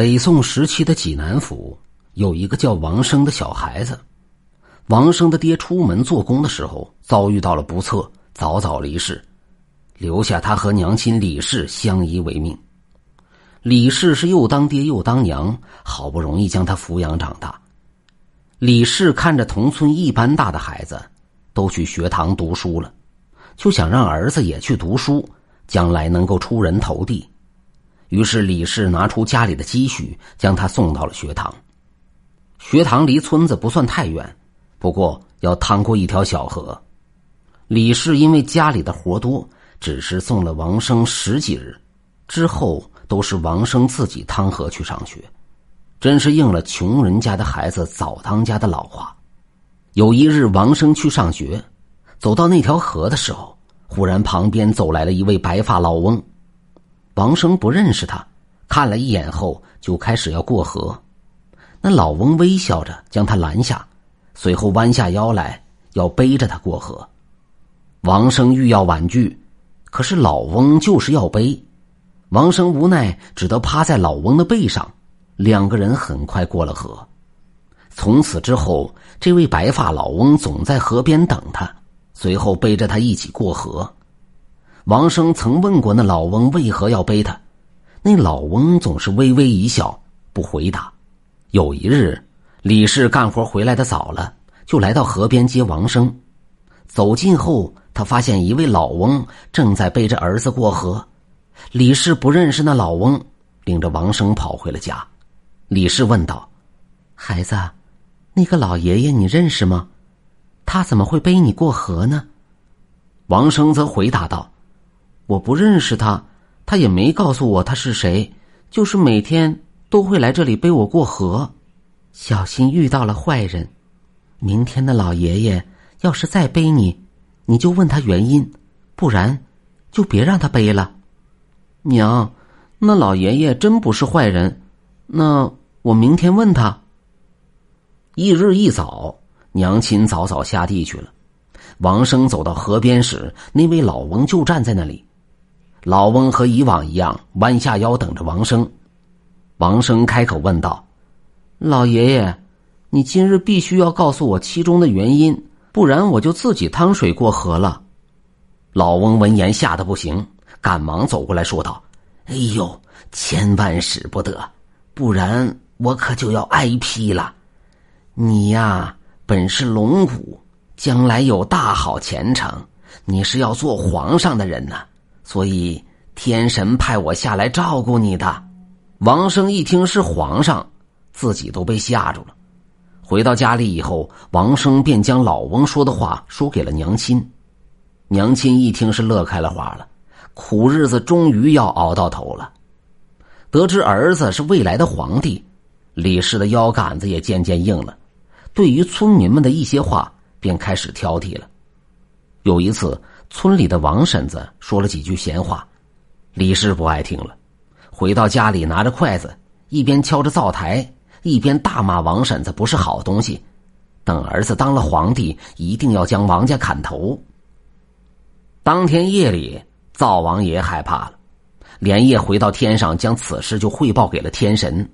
北宋时期的济南府有一个叫王生的小孩子。王生的爹出门做工的时候遭遇到了不测，早早离世，留下他和娘亲李氏相依为命。李氏是又当爹又当娘，好不容易将他抚养长大。李氏看着同村一般大的孩子都去学堂读书了，就想让儿子也去读书，将来能够出人头地。于是李氏拿出家里的积蓄，将他送到了学堂。学堂离村子不算太远，不过要趟过一条小河。李氏因为家里的活多，只是送了王生十几日，之后都是王生自己趟河去上学，真是应了穷人家的孩子早当家的老话。有一日，王生去上学，走到那条河的时候，忽然旁边走来了一位白发老翁。王生不认识他，看了一眼后就开始要过河。那老翁微笑着将他拦下，随后弯下腰来要背着他过河。王生欲要婉拒，可是老翁就是要背。王生无奈，只得趴在老翁的背上。两个人很快过了河。从此之后，这位白发老翁总在河边等他，随后背着他一起过河。王生曾问过那老翁为何要背他，那老翁总是微微一笑，不回答。有一日，李氏干活回来的早了，就来到河边接王生。走近后，他发现一位老翁正在背着儿子过河。李氏不认识那老翁，领着王生跑回了家。李氏问道：“孩子，那个老爷爷你认识吗？他怎么会背你过河呢？”王生则回答道。我不认识他，他也没告诉我他是谁，就是每天都会来这里背我过河，小心遇到了坏人。明天的老爷爷要是再背你，你就问他原因，不然就别让他背了。娘，那老爷爷真不是坏人，那我明天问他。一日一早，娘亲早早下地去了。王生走到河边时，那位老翁就站在那里。老翁和以往一样，弯下腰等着王生。王生开口问道：“老爷爷，你今日必须要告诉我其中的原因，不然我就自己趟水过河了。”老翁闻言吓得不行，赶忙走过来说道：“哎呦，千万使不得，不然我可就要挨批了。你呀，本是龙骨，将来有大好前程，你是要做皇上的人呢。”所以，天神派我下来照顾你的。王生一听是皇上，自己都被吓住了。回到家里以后，王生便将老翁说的话说给了娘亲。娘亲一听是乐开了花了，苦日子终于要熬到头了。得知儿子是未来的皇帝，李氏的腰杆子也渐渐硬了，对于村民们的一些话便开始挑剔了。有一次。村里的王婶子说了几句闲话，李氏不爱听了。回到家里，拿着筷子，一边敲着灶台，一边大骂王婶子不是好东西。等儿子当了皇帝，一定要将王家砍头。当天夜里，灶王爷害怕了，连夜回到天上，将此事就汇报给了天神。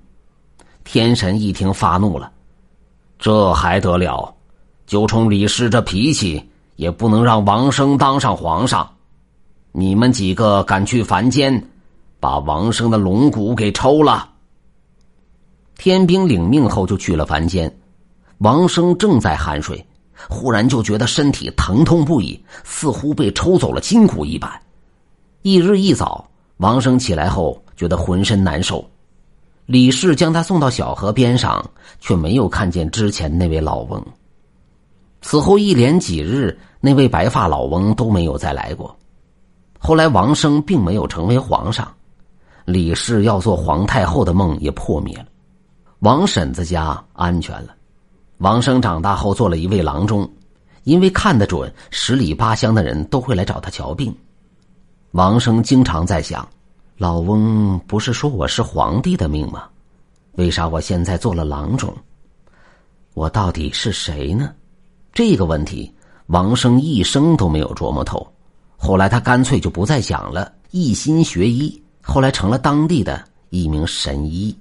天神一听发怒了，这还得了？就冲李氏这脾气！也不能让王生当上皇上，你们几个敢去凡间，把王生的龙骨给抽了。天兵领命后就去了凡间，王生正在酣睡，忽然就觉得身体疼痛不已，似乎被抽走了筋骨一般。一日一早，王生起来后觉得浑身难受，李氏将他送到小河边上，却没有看见之前那位老翁。此后一连几日，那位白发老翁都没有再来过。后来王生并没有成为皇上，李氏要做皇太后的梦也破灭了，王婶子家安全了。王生长大后做了一位郎中，因为看得准十里八乡的人都会来找他瞧病。王生经常在想：老翁不是说我是皇帝的命吗？为啥我现在做了郎中？我到底是谁呢？这个问题，王生一生都没有琢磨透。后来他干脆就不再想了，一心学医，后来成了当地的一名神医。